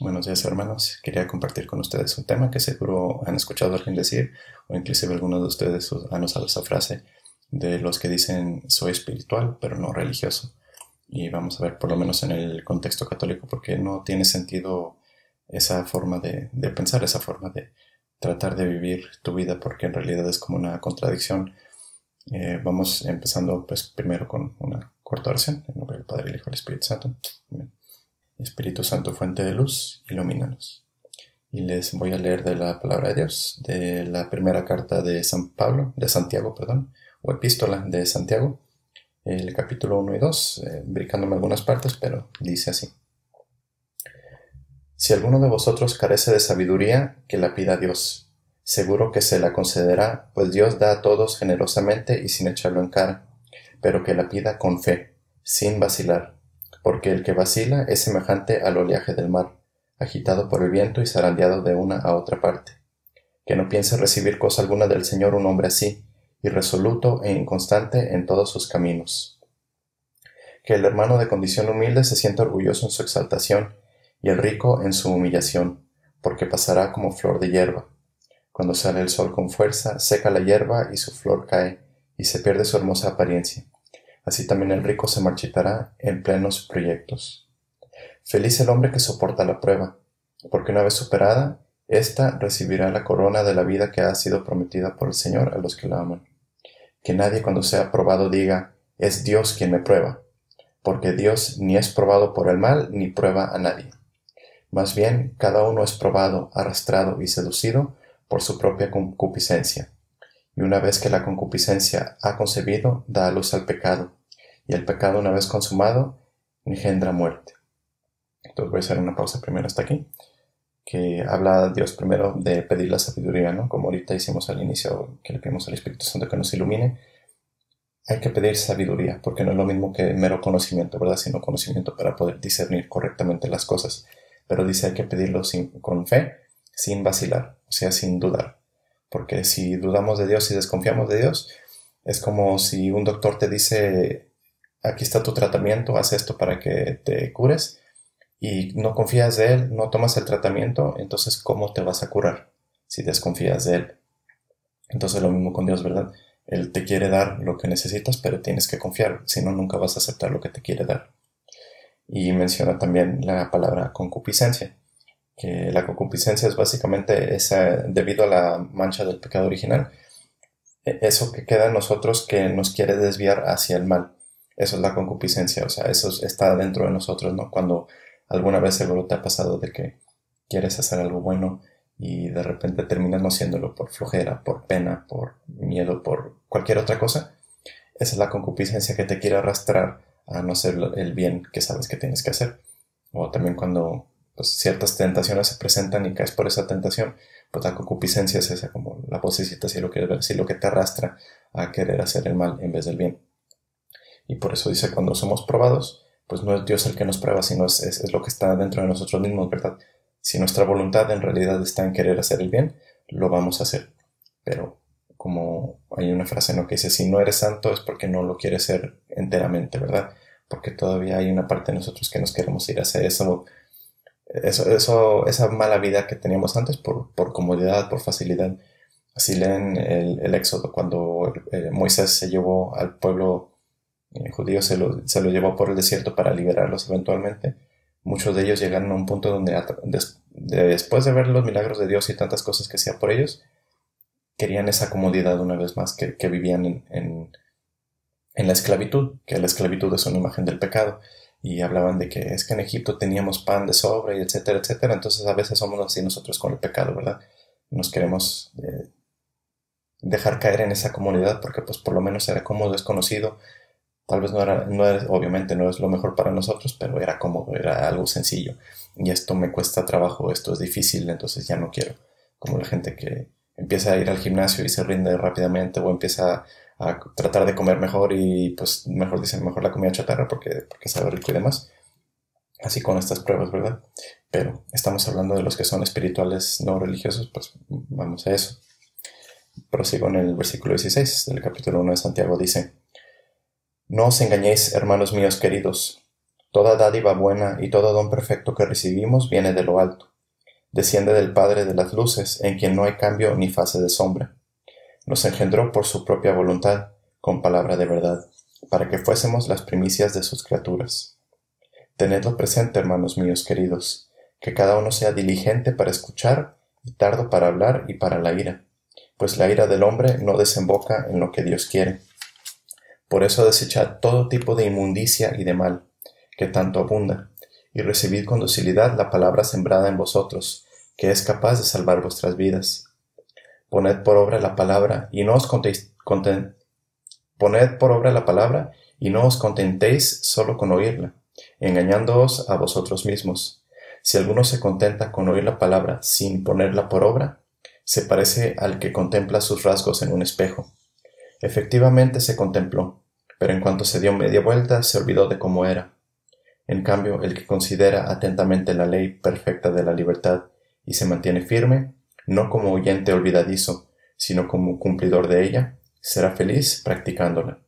Buenos días hermanos, quería compartir con ustedes un tema que seguro han escuchado alguien decir o inclusive algunos de ustedes han usado esa frase de los que dicen soy espiritual pero no religioso. Y vamos a ver por lo menos en el contexto católico porque no tiene sentido esa forma de, pensar, esa forma de tratar de vivir tu vida porque en realidad es como una contradicción. Eh, vamos empezando pues primero con una corta oración en nombre del Padre, el Hijo y el Espíritu Santo. Espíritu Santo, fuente de luz, ilumínanos. Y les voy a leer de la palabra de Dios, de la primera carta de San Pablo, de Santiago, perdón, o epístola de Santiago, el capítulo 1 y 2, eh, brincándome algunas partes, pero dice así. Si alguno de vosotros carece de sabiduría, que la pida a Dios. Seguro que se la concederá, pues Dios da a todos generosamente y sin echarlo en cara, pero que la pida con fe, sin vacilar porque el que vacila es semejante al oleaje del mar, agitado por el viento y zarandeado de una a otra parte. Que no piense recibir cosa alguna del Señor un hombre así, irresoluto e inconstante en todos sus caminos. Que el hermano de condición humilde se sienta orgulloso en su exaltación, y el rico en su humillación, porque pasará como flor de hierba. Cuando sale el sol con fuerza, seca la hierba y su flor cae, y se pierde su hermosa apariencia así también el rico se marchitará en plenos proyectos. Feliz el hombre que soporta la prueba, porque una vez superada, ésta recibirá la corona de la vida que ha sido prometida por el Señor a los que la aman. Que nadie cuando sea probado diga, es Dios quien me prueba, porque Dios ni es probado por el mal ni prueba a nadie. Más bien, cada uno es probado, arrastrado y seducido por su propia concupiscencia. Y una vez que la concupiscencia ha concebido, da a luz al pecado, y el pecado una vez consumado engendra muerte. Entonces voy a hacer una pausa primero hasta aquí, que habla Dios primero de pedir la sabiduría, ¿no? Como ahorita hicimos al inicio, que le pedimos al Espíritu Santo que nos ilumine. Hay que pedir sabiduría, porque no es lo mismo que mero conocimiento, ¿verdad? Sino conocimiento para poder discernir correctamente las cosas. Pero dice hay que pedirlo sin, con fe, sin vacilar, o sea, sin dudar. Porque si dudamos de Dios y desconfiamos de Dios, es como si un doctor te dice aquí está tu tratamiento, haz esto para que te cures y no confías de él, no tomas el tratamiento, entonces ¿cómo te vas a curar si desconfías de él? Entonces lo mismo con Dios, ¿verdad? Él te quiere dar lo que necesitas, pero tienes que confiar, si no, nunca vas a aceptar lo que te quiere dar. Y menciona también la palabra concupiscencia, que la concupiscencia es básicamente esa, debido a la mancha del pecado original, e-, eso que queda en nosotros que nos quiere desviar hacia el mal. Eso es la concupiscencia, o sea, eso está dentro de nosotros, ¿no? Cuando alguna vez seguro te ha pasado de que quieres hacer algo bueno y de repente terminas no haciéndolo por flojera, por pena, por miedo, por cualquier otra cosa. Esa es la concupiscencia que te quiere arrastrar a no hacer el bien que sabes que tienes que hacer. O también cuando pues, ciertas tentaciones se presentan y caes por esa tentación, pues la concupiscencia es esa como la vocecita, si lo quieres ver, si lo que te arrastra a querer hacer el mal en vez del bien. Y por eso dice, cuando somos probados, pues no es Dios el que nos prueba, sino es, es, lo que está dentro de nosotros mismos, ¿verdad? Si nuestra voluntad en realidad está en querer hacer el bien, lo vamos a hacer. Pero como hay una frase ¿no? que dice, si no eres santo es porque no lo quieres ser enteramente, ¿verdad? Porque todavía hay una parte de nosotros que nos queremos ir a hacer eso, eso, eso esa mala vida que teníamos antes por, por comodidad, por facilidad. Así leen el, el Éxodo, cuando eh, Moisés se llevó al pueblo eh, judíos se lo, se lo llevó por el desierto para liberarlos eventualmente. Muchos de ellos llegaron a un punto donde después de ver los milagros de Dios y tantas cosas que hacía por ellos, querían esa comodidad una vez más que, vivían en, en, en, la esclavitud, que la esclavitud es una imagen del pecado. Y hablaban de que es que en Egipto teníamos pan de sobra y etcétera, etcétera. Entonces a veces somos así nosotros con el pecado, ¿verdad? Nos queremos eh, dejar caer en esa comodidad porque pues por lo menos era cómodo, desconocido, Tal vez no era, no obviamente no es lo mejor para nosotros, pero era cómodo, era algo sencillo. Y esto me cuesta trabajo, esto es difícil, entonces ya no quiero. Como la gente que empieza a ir al gimnasio y se rinde rápidamente o empieza a tratar de comer mejor y pues mejor dicen mejor la comida chatarra porque, porque sabe rico y demás. Así con estas pruebas, ¿verdad? Pero estamos hablando de los que son espirituales no religiosos, pues vamos a eso. Prosigo en el versículo 16 del capítulo 1 de Santiago, dice, no os engañéis, hermanos míos queridos, Toda dádiva buena y todo don perfecto que recibimos viene de lo alto. Desciende del Padre de las luces, en quien no hay cambio ni fase de sombra. Nos engendró por su propia voluntad, con palabra de verdad, para que fuésemos las primicias de sus criaturas. Tenedlo presente, hermanos míos queridos, que cada uno sea diligente para escuchar y tardo para hablar y para la ira, pues la ira del hombre no desemboca en lo que Dios quiere. Por eso desechad todo tipo de inmundicia y de mal, que tanto abunda, y recibid con docilidad la palabra sembrada en vosotros, que es capaz de salvar vuestras vidas. Poned por obra la palabra, y no os contéis, poned por obra la palabra, y no os contentéis solo con oírla, engañándoos a vosotros mismos. Si alguno se contenta con oír la palabra sin ponerla por obra, se parece al que contempla sus rasgos en un espejo. Efectivamente se contempló, pero en cuanto se dio media vuelta se olvidó de cómo era. En cambio, el que considera atentamente la ley perfecta de la libertad y se mantiene firme, no como oyente olvidadizo, sino como cumplidor de ella, será feliz practicándola.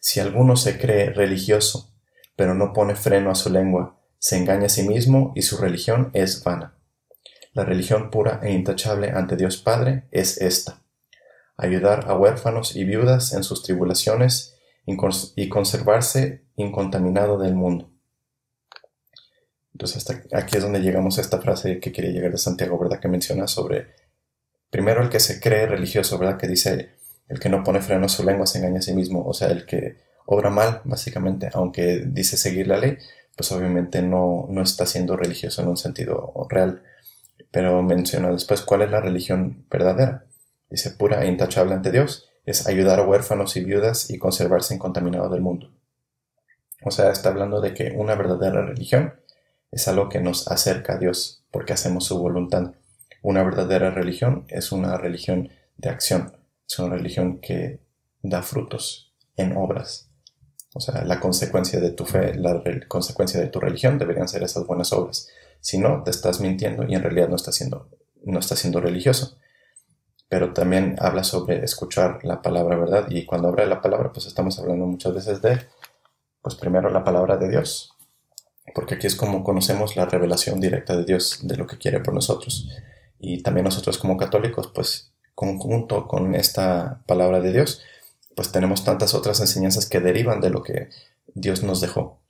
Si alguno se cree religioso, pero no pone freno a su lengua, se engaña a sí mismo y su religión es vana. La religión pura e intachable ante Dios Padre es esta, ayudar a huérfanos y viudas en sus tribulaciones y conservarse incontaminado del mundo. Entonces hasta aquí es donde llegamos a esta frase que quería llegar de Santiago, ¿verdad? Que menciona sobre, primero el que se cree religioso, ¿verdad? Que dice, el que no pone freno a su lengua se engaña a sí mismo, o sea, el que obra mal, básicamente, aunque dice seguir la ley, pues obviamente no, no está siendo religioso en un sentido real. Pero menciona después cuál es la religión verdadera. Dice pura e intachable ante Dios, es ayudar a huérfanos y viudas y conservarse incontaminado del mundo. O sea, está hablando de que una verdadera religión es algo que nos acerca a Dios porque hacemos su voluntad. Una verdadera religión es una religión de acción, es una religión que da frutos en obras. O sea, la consecuencia de tu fe, la consecuencia de tu religión deberían ser esas buenas obras. Si no, te estás mintiendo y en realidad no estás siendo, no estás siendo religioso. Pero también habla sobre escuchar la palabra, ¿verdad? Y cuando habla de la palabra, pues estamos hablando muchas veces de pues primero la palabra de Dios, porque aquí es como conocemos la revelación directa de Dios, de lo que quiere por nosotros. Y también nosotros como católicos, pues conjunto con esta palabra de Dios, pues tenemos tantas otras enseñanzas que derivan de lo que Dios nos dejó.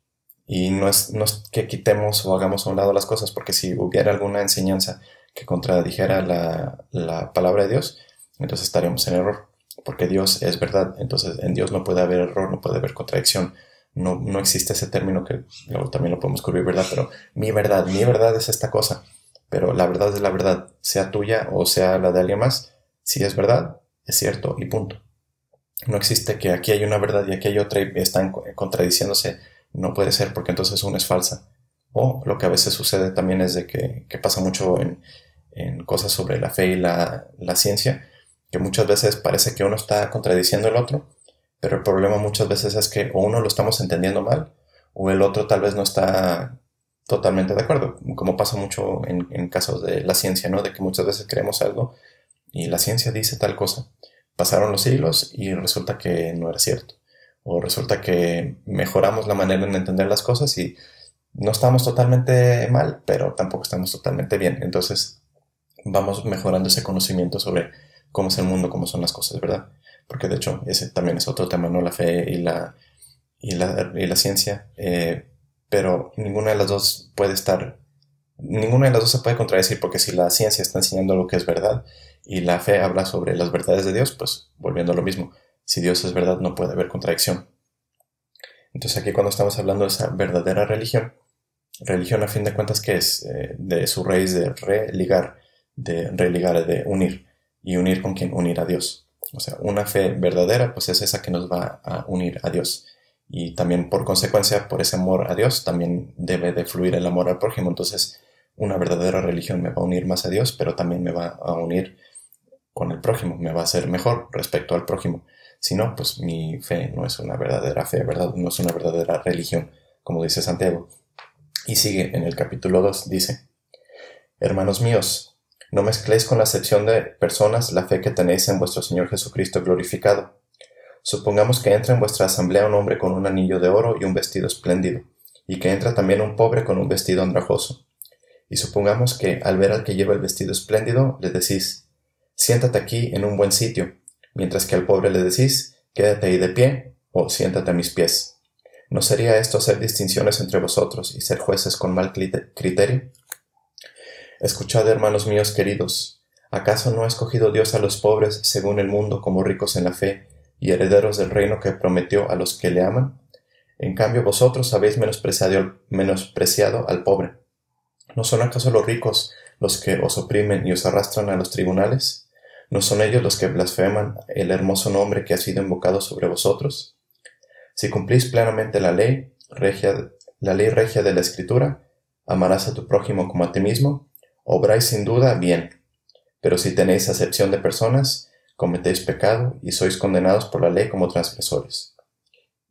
Y no es, no es que quitemos o hagamos a un lado las cosas, porque si hubiera alguna enseñanza que contradijera la, la palabra de Dios, entonces estaríamos en error, porque Dios es verdad, entonces en Dios no puede haber error, no puede haber contradicción, no, no existe ese término que luego también lo podemos cubrir, ¿verdad? Pero mi verdad, mi verdad es esta cosa, pero la verdad es la verdad, sea tuya o sea la de alguien más, si es verdad, es cierto y punto. No existe que aquí hay una verdad y aquí hay otra y están contradiciéndose, no puede ser porque entonces una es falsa. O lo que a veces sucede también es de que, que pasa mucho en, en, cosas sobre la fe y la, la ciencia, que muchas veces parece que uno está contradiciendo al otro, pero el problema muchas veces es que o uno lo estamos entendiendo mal o el otro tal vez no está totalmente de acuerdo, como pasa mucho en, casos de la ciencia, ¿no? De que muchas veces creemos algo y la ciencia dice tal cosa. Pasaron los siglos y resulta que no era cierto. O resulta que mejoramos la manera de entender las cosas y no estamos totalmente mal, pero tampoco estamos totalmente bien. Entonces vamos mejorando ese conocimiento sobre cómo es el mundo, cómo son las cosas, ¿verdad? Porque de hecho ese también es otro tema, ¿no? La fe y la, y la, y la ciencia, eh, pero ninguna de las dos puede estar, ninguna de las dos se puede contradecir, porque si la ciencia está enseñando lo que es verdad y la fe habla sobre las verdades de Dios, pues volviendo a lo mismo, si Dios es verdad no puede haber contradicción. Entonces aquí cuando estamos hablando de esa verdadera religión, religión a fin de cuentas que es eh, de su raíz de religar, de religar, de unir, y unir con quien unir a Dios. O sea, una fe verdadera, pues es esa que nos va a unir a Dios. Y también por consecuencia, por ese amor a Dios, también debe de fluir el amor al prójimo. Entonces, una verdadera religión me va a unir más a Dios, pero también me va a unir con el prójimo, me va a hacer mejor respecto al prójimo. Si no, pues mi fe no es una verdadera fe, ¿verdad? No es una verdadera religión, como dice Santiago. Y sigue en el capítulo 2, dice, Hermanos míos, no mezcléis con la acepción de personas la fe que tenéis en vuestro Señor Jesucristo glorificado. Supongamos que entra en vuestra asamblea un hombre con un anillo de oro y un vestido espléndido, y que entra también un pobre con un vestido andrajoso. Y supongamos que al ver al que lleva el vestido espléndido, le decís, siéntate aquí en un buen sitio, mientras que al pobre le decís, quédate ahí de pie o siéntate a mis pies. ¿No sería esto hacer distinciones entre vosotros y ser jueces con mal criterio? Escuchad, hermanos míos queridos, ¿acaso no ha escogido Dios a los pobres según el mundo como ricos en la fe y herederos del reino que prometió a los que le aman? En cambio vosotros habéis menospreciado, menospreciado al pobre. ¿No son acaso los ricos los que os oprimen y os arrastran a los tribunales? ¿No son ellos los que blasfeman el hermoso nombre que ha sido invocado sobre vosotros? Si cumplís plenamente la ley, regia, la ley regia de la Escritura, amarás a tu prójimo como a ti mismo, obráis sin duda bien. Pero si tenéis acepción de personas, cometéis pecado y sois condenados por la ley como transgresores.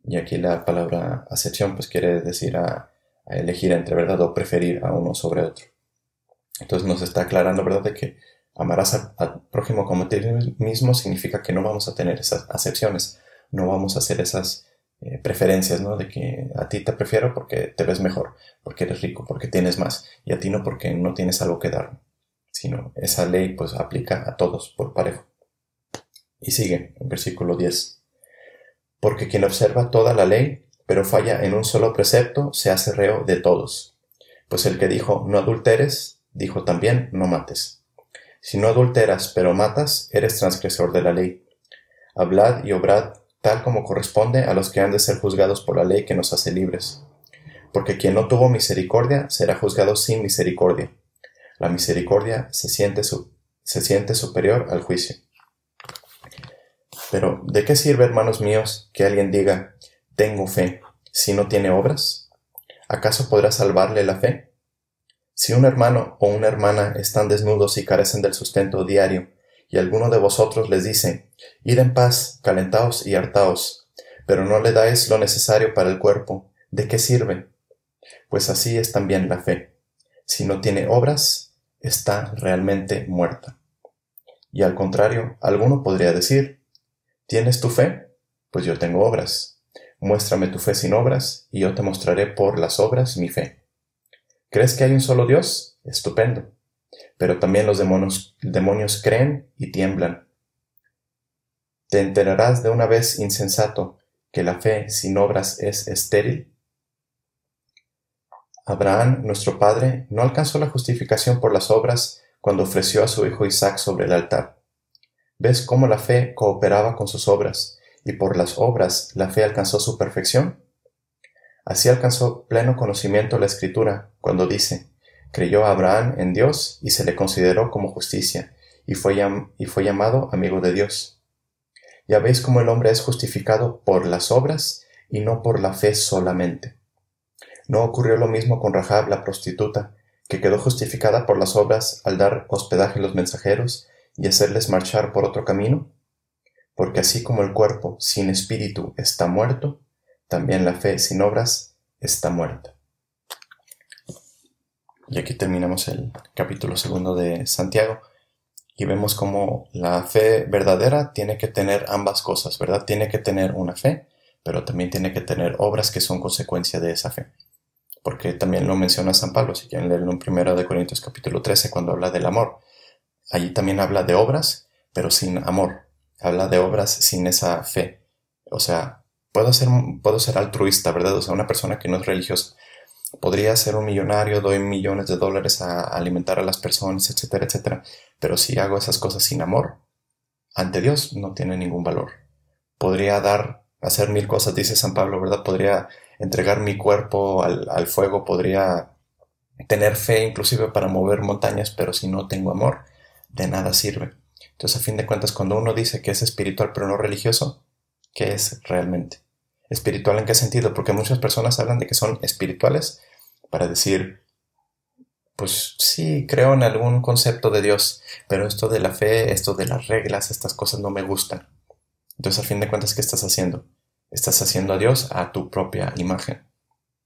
Y aquí la palabra acepción pues quiere decir a, elegir entre verdad o preferir a uno sobre otro. Entonces nos está aclarando, ¿verdad?, de que amarás al prójimo como ti mismo significa que no vamos a tener esas acepciones, no vamos a hacer esas eh, preferencias, ¿no? De que a ti te prefiero porque te ves mejor, porque eres rico, porque tienes más, y a ti no porque no tienes algo que dar, sino esa ley pues aplica a todos por parejo. Y sigue versículo 10. Porque quien observa toda la ley, pero falla en un solo precepto, se hace reo de todos. Pues el que dijo no adulteres, dijo también no mates. Si no adulteras, pero matas, eres transgresor de la ley. Hablad y obrad tal como corresponde a los que han de ser juzgados por la ley que nos hace libres. Porque quien no tuvo misericordia será juzgado sin misericordia. La misericordia se siente, se siente superior al juicio. Pero, ¿de qué sirve, hermanos míos, que alguien diga, tengo fe, si no tiene obras? ¿Acaso podrá salvarle la fe? Si un hermano o una hermana están desnudos y carecen del sustento diario, y alguno de vosotros les dice, Id en paz, calentaos y hartaos, pero no le dais lo necesario para el cuerpo, ¿de qué sirve? Pues así es también la fe. Si no tiene obras, está realmente muerta. Y al contrario, alguno podría decir, ¿tienes tu fe? Pues yo tengo obras. Muéstrame tu fe sin obras, y yo te mostraré por las obras mi fe. ¿Crees que hay un solo Dios? Estupendo pero también los demonios, creen y tiemblan. ¿Te enterarás de una vez, insensato, que la fe sin obras es estéril? Abraham, nuestro padre, no alcanzó la justificación por las obras cuando ofreció a su hijo Isaac sobre el altar. ¿Ves cómo la fe cooperaba con sus obras, y por las obras la fe alcanzó su perfección? Así alcanzó pleno conocimiento la Escritura cuando dice, Creyó Abraham en Dios y se le consideró como justicia, y fue, y fue llamado amigo de Dios. Ya veis cómo el hombre es justificado por las obras y no por la fe solamente. ¿No ocurrió lo mismo con Rahab la prostituta, que quedó justificada por las obras al dar hospedaje a los mensajeros y hacerles marchar por otro camino? Porque así como el cuerpo sin espíritu está muerto, también la fe sin obras está muerta. Y aquí terminamos el capítulo segundo de Santiago y vemos cómo la fe verdadera tiene que tener ambas cosas, ¿verdad? Tiene que tener una fe, pero también tiene que tener obras que son consecuencia de esa fe. Porque también lo menciona San Pablo, si quieren leerlo en 1 de Corintios capítulo 13 cuando habla del amor. Allí también habla de obras, pero sin amor. Habla de obras sin esa fe. O sea, puedo ser, puedo ser altruista, ¿verdad? O sea, una persona que no es religiosa, podría ser un millonario, doy millones de dólares a alimentar a las personas, etcétera, etcétera. Pero si hago esas cosas sin amor, ante Dios no tiene ningún valor. Podría dar, hacer mil cosas, dice San Pablo, ¿verdad? Podría entregar mi cuerpo al, al fuego, podría tener fe inclusive para mover montañas, pero si no tengo amor, de nada sirve. Entonces, a fin de cuentas, cuando uno dice que es espiritual pero no religioso, ¿qué es realmente? ¿Espiritual en qué sentido? Porque muchas personas hablan de que son espirituales para decir, pues sí, creo en algún concepto de Dios, pero esto de la fe, esto de las reglas, estas cosas no me gustan. Entonces, a fin de cuentas, ¿qué estás haciendo? Estás haciendo a Dios a tu propia imagen.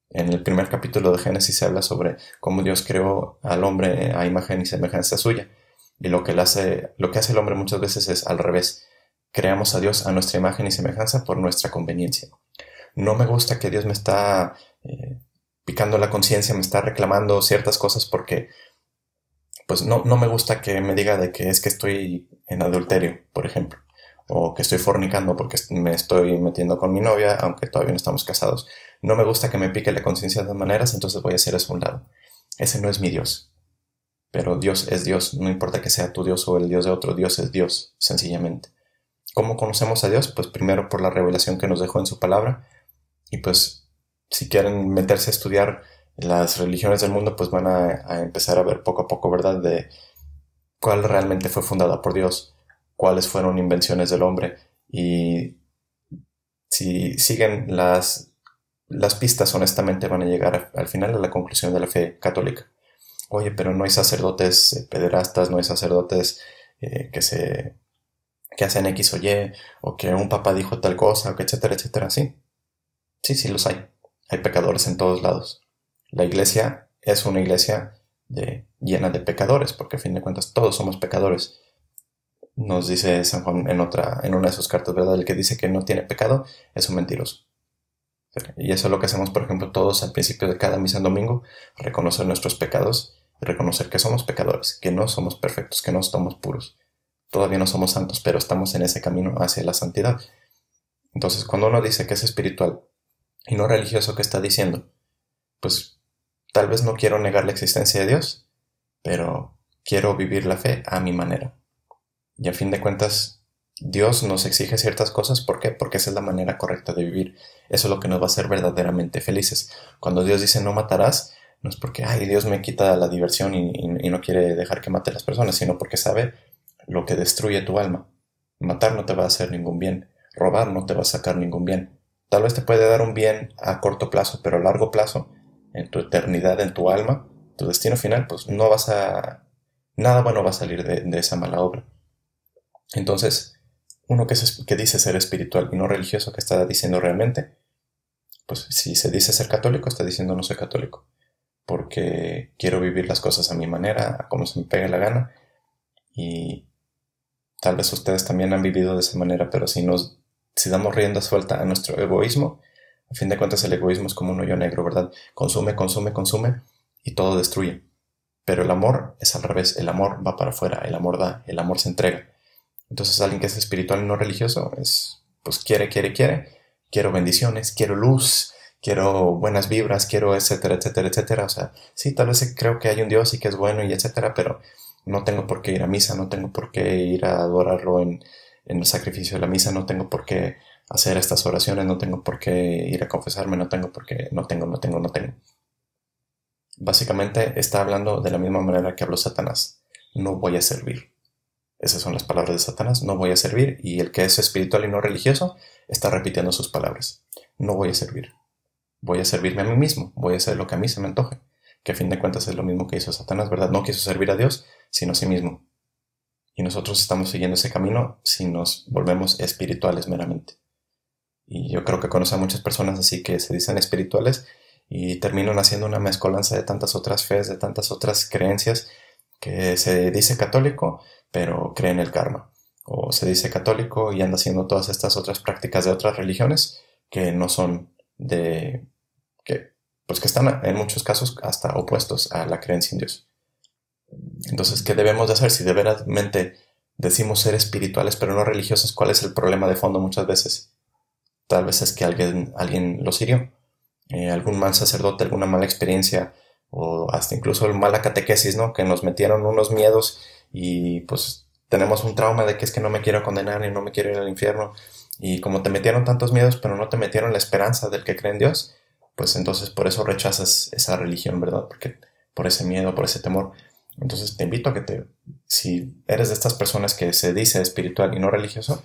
En el primer capítulo de Génesis se habla sobre cómo Dios creó al hombre a imagen y semejanza suya. Y lo que, hace, lo que hace el hombre muchas veces es al revés. Creamos a Dios a nuestra imagen y semejanza por nuestra conveniencia. No me gusta que Dios me está eh, picando la conciencia, me está reclamando ciertas cosas porque pues no, no me gusta que me diga de que es que estoy en adulterio, por ejemplo, o que estoy fornicando porque me estoy metiendo con mi novia, aunque todavía no estamos casados. No me gusta que me pique la conciencia de maneras, entonces voy a hacer eso a un lado. Ese no es mi Dios. Pero Dios es Dios, no importa que sea tu Dios o el Dios de otro, Dios es Dios, sencillamente. ¿Cómo conocemos a Dios? Pues primero por la revelación que nos dejó en su palabra. Y pues si quieren meterse a estudiar las religiones del mundo, pues van a, empezar a ver poco a poco, ¿verdad? De cuál realmente fue fundada por Dios, cuáles fueron invenciones del hombre. Y si siguen las, las pistas, honestamente van a llegar al final a la conclusión de la fe católica. Oye, pero no hay sacerdotes eh, pederastas, no hay sacerdotes eh, que se que hacen X o Y, o que un papá dijo tal cosa, o que etcétera, etcétera, sí. Sí, sí los hay. Hay pecadores en todos lados. La iglesia es una iglesia de, llena de pecadores, porque a fin de cuentas todos somos pecadores. Nos dice San Juan en otra, en una de sus cartas, ¿verdad? El que dice que no tiene pecado es un mentiroso. Y eso es lo que hacemos, por ejemplo, todos al principio de cada misa en domingo, reconocer nuestros pecados, reconocer que somos pecadores, que no somos perfectos, que no somos puros todavía no somos santos, pero estamos en ese camino hacia la santidad. Entonces, cuando uno dice que es espiritual y no religioso, ¿qué está diciendo? Pues tal vez no quiero negar la existencia de Dios, pero quiero vivir la fe a mi manera. Y a fin de cuentas, Dios nos exige ciertas cosas. ¿Por qué? Porque esa es la manera correcta de vivir. Eso es lo que nos va a hacer verdaderamente felices. Cuando Dios dice no matarás, no es porque, ay, Dios me quita la diversión y, y no quiere dejar que mate a las personas, sino porque sabe lo que destruye tu alma. Matar no te va a hacer ningún bien, robar no te va a sacar ningún bien. Tal vez te puede dar un bien a corto plazo, pero a largo plazo, en tu eternidad, en tu alma, tu destino final, pues no vas a... Nada bueno va a salir de, esa mala obra. Entonces, uno que, que dice ser espiritual y no religioso, que está diciendo realmente, pues si se dice ser católico, está diciendo no soy católico, porque quiero vivir las cosas a mi manera, a como se me pegue la gana, y Tal vez ustedes también han vivido de esa manera, pero si nos si damos rienda suelta a nuestro egoísmo, a fin de cuentas el egoísmo es como un hoyo negro, ¿verdad? Consume, consume, consume y todo destruye. Pero el amor es al revés, el amor va para afuera, el amor da, el amor se entrega. Entonces alguien que es espiritual y no religioso es, pues quiere, quiere, quiere, quiero bendiciones, quiero luz, quiero buenas vibras, quiero etcétera, etcétera, etcétera. O sea, sí, tal vez creo que hay un Dios y que es bueno y etcétera, pero no tengo por qué ir a misa, no tengo por qué ir a adorarlo en, el sacrificio de la misa, no tengo por qué hacer estas oraciones, no tengo por qué ir a confesarme, no tengo por qué, no tengo, no tengo, no tengo. Básicamente está hablando de la misma manera que habló Satanás. No voy a servir. Esas son las palabras de Satanás. No voy a servir. Y el que es espiritual y no religioso está repitiendo sus palabras. No voy a servir. Voy a servirme a mí mismo. Voy a hacer lo que a mí se me antoje. Que a fin de cuentas es lo mismo que hizo Satanás, ¿verdad? No quiso servir a Dios, sino a sí mismo. Y nosotros estamos siguiendo ese camino si nos volvemos espirituales meramente. Y yo creo que conozco a muchas personas así que se dicen espirituales y terminan haciendo una mezcolanza de tantas otras fees, de tantas otras creencias, que se dice católico, pero cree en el karma. O se dice católico y anda haciendo todas estas otras prácticas de otras religiones que no son de... que, pues que están en muchos casos hasta opuestos a la creencia en Dios. Entonces, ¿qué debemos de hacer? Si de veramente decimos ser espirituales pero no religiosos, ¿cuál es el problema de fondo muchas veces? Tal vez es que alguien, alguien los hirió, eh, algún mal sacerdote, alguna mala experiencia o hasta incluso mala catequesis, ¿no? Que nos metieron unos miedos y pues tenemos un trauma de que es que no me quiero condenar y no me quiero ir al infierno. Y como te metieron tantos miedos pero no te metieron la esperanza del que cree en Dios, pues entonces por eso rechazas esa religión, ¿verdad? Porque por ese miedo, por ese temor. Entonces te invito a que te, si eres de estas personas que se dice espiritual y no religioso,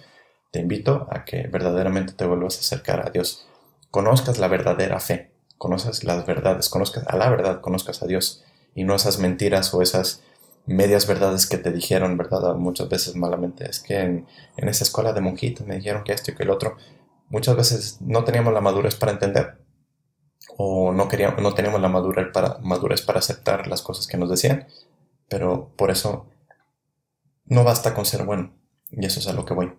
te invito a que verdaderamente te vuelvas a acercar a Dios. Conozcas la verdadera fe, conozcas las verdades, conozcas a la verdad, conozcas a Dios y no esas mentiras o esas medias verdades que te dijeron, ¿verdad? Muchas veces malamente. Es que en, esa escuela de monjitas me dijeron que esto y que el otro. Muchas veces no teníamos la madurez para entender o no, queríamos, no teníamos la madurez para, madurez para aceptar las cosas que nos decían pero por eso no basta con ser bueno, y eso es a lo que voy.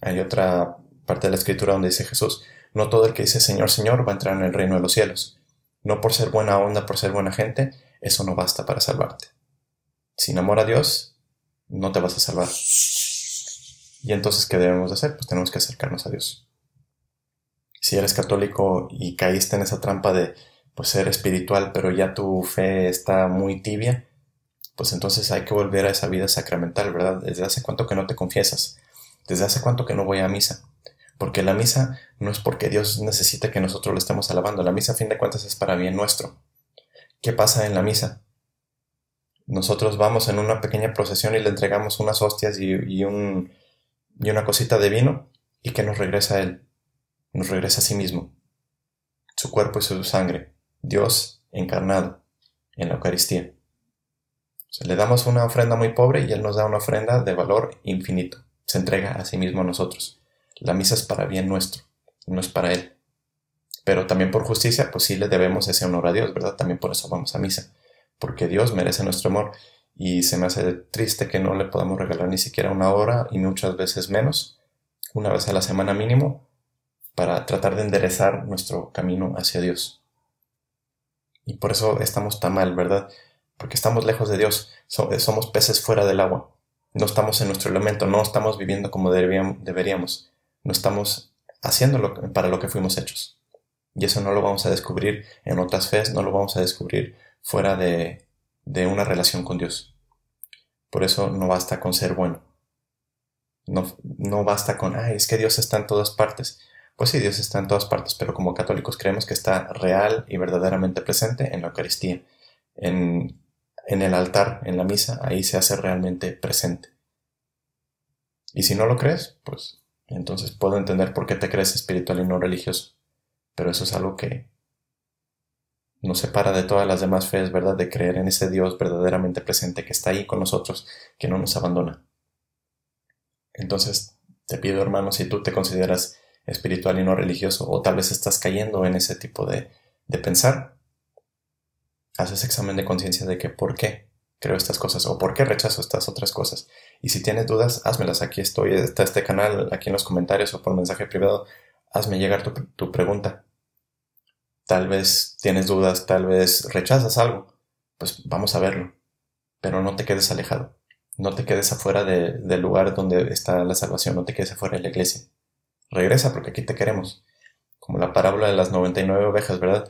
Hay otra parte de la escritura donde dice Jesús, no todo el que dice Señor, Señor va a entrar en el reino de los cielos. No por ser buena onda, por ser buena gente, eso no basta para salvarte. Sin amor a Dios, no te vas a salvar. Y entonces, ¿qué debemos de hacer? Pues tenemos que acercarnos a Dios. Si eres católico y caíste en esa trampa de pues, ser espiritual, pero ya tu fe está muy tibia, pues entonces hay que volver a esa vida sacramental, ¿verdad? ¿Desde hace cuánto que no te confiesas? ¿Desde hace cuánto que no voy a misa? Porque la misa no es porque Dios necesite que nosotros lo estemos alabando. La misa, a fin de cuentas, es para bien nuestro. ¿Qué pasa en la misa? Nosotros vamos en una pequeña procesión y le entregamos unas hostias y, un, y una cosita de vino. ¿Y que nos regresa a Él? Nos regresa a sí mismo. Su cuerpo y su sangre. Dios encarnado en la Eucaristía le damos una ofrenda muy pobre y Él nos da una ofrenda de valor infinito. Se entrega a sí mismo a nosotros. La misa es para bien nuestro, no es para Él. Pero también por justicia, pues sí le debemos ese honor a Dios, ¿verdad? También por eso vamos a misa. Porque Dios merece nuestro amor y se me hace triste que no le podamos regalar ni siquiera una hora y muchas veces menos, una vez a la semana mínimo, para tratar de enderezar nuestro camino hacia Dios. Y por eso estamos tan mal, ¿verdad? Porque estamos lejos de Dios, eh, somos peces fuera del agua, no estamos en nuestro elemento, no estamos viviendo como deberíamos, no estamos haciendo para lo que fuimos hechos. Y eso no lo vamos a descubrir en otras fes, no lo vamos a descubrir fuera de, de una relación con Dios. Por eso no basta con ser bueno. No, no basta con, ay, es que Dios está en todas partes. Pues sí, Dios está en todas partes, pero como católicos creemos que está real y verdaderamente presente en la Eucaristía, en en el altar, en la misa, ahí se hace realmente presente. Y si no lo crees, pues entonces puedo entender por qué te crees espiritual y no religioso. Pero eso es algo que nos separa de todas las demás fees, ¿verdad? De creer en ese Dios verdaderamente presente que está ahí con nosotros, que no nos abandona. Entonces, te pido, hermano, si tú te consideras espiritual y no religioso, o tal vez estás cayendo en ese tipo de, de pensar, haces examen de conciencia de que por qué creo estas cosas o por qué rechazo estas otras cosas. Y si tienes dudas, házmelas. Aquí estoy, está este canal, aquí en los comentarios o por mensaje privado. Hazme llegar tu, tu pregunta. Tal vez tienes dudas, tal vez rechazas algo. Pues vamos a verlo. Pero no te quedes alejado. No te quedes afuera del lugar donde está la salvación. No te quedes afuera de la iglesia. Regresa porque aquí te queremos. Como la parábola de las 99 ovejas, ¿verdad?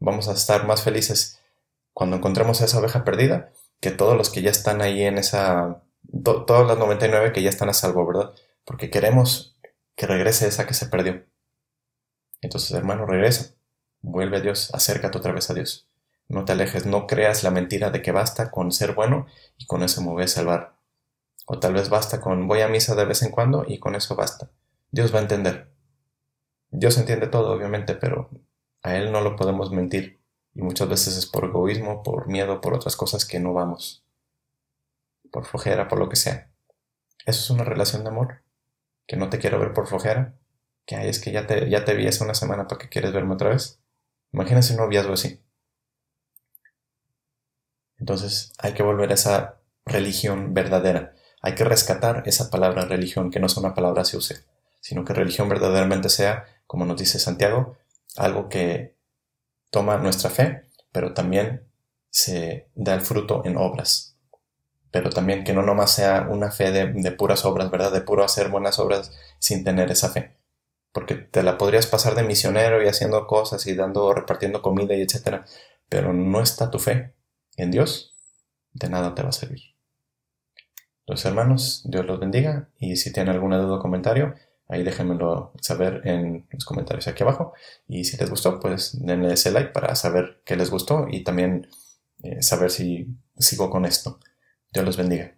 Vamos a estar más felices cuando encontremos a esa oveja perdida, que todos los que ya están ahí en esa, todas las 99 que ya están a salvo, ¿verdad? Porque queremos que regrese esa que se perdió. Entonces, hermano, regresa, vuelve a Dios, acércate otra vez a Dios. No te alejes, no creas la mentira de que basta con ser bueno y con eso me voy a salvar. O tal vez basta con voy a misa de vez en cuando y con eso basta. Dios va a entender. Dios entiende todo, obviamente, pero a Él no lo podemos mentir. Y muchas veces es por egoísmo, por miedo, por otras cosas que no vamos. Por flojera, por lo que sea. Eso es una relación de amor. Que no te quiero ver por flojera. Que hay es que ya te, ya te vi hace una semana para que quieres verme otra vez. Imagínense un noviazgo así. Entonces hay que volver a esa religión verdadera. Hay que rescatar esa palabra religión, que no sea una palabra se use, sino que religión verdaderamente sea, como nos dice Santiago, algo que toma nuestra fe, pero también se da el fruto en obras. Pero también que no nomás sea una fe de, puras obras, ¿verdad? De puro hacer buenas obras sin tener esa fe. Porque te la podrías pasar de misionero y haciendo cosas y dando, repartiendo comida y etcétera. Pero no está tu fe en Dios, de nada te va a servir. Los hermanos, Dios los bendiga y si tienen alguna duda o comentario, Ahí déjenmelo saber en los comentarios aquí abajo. Y si les gustó, pues denle ese like para saber que les gustó y también eh, saber si sigo con esto. Dios los bendiga.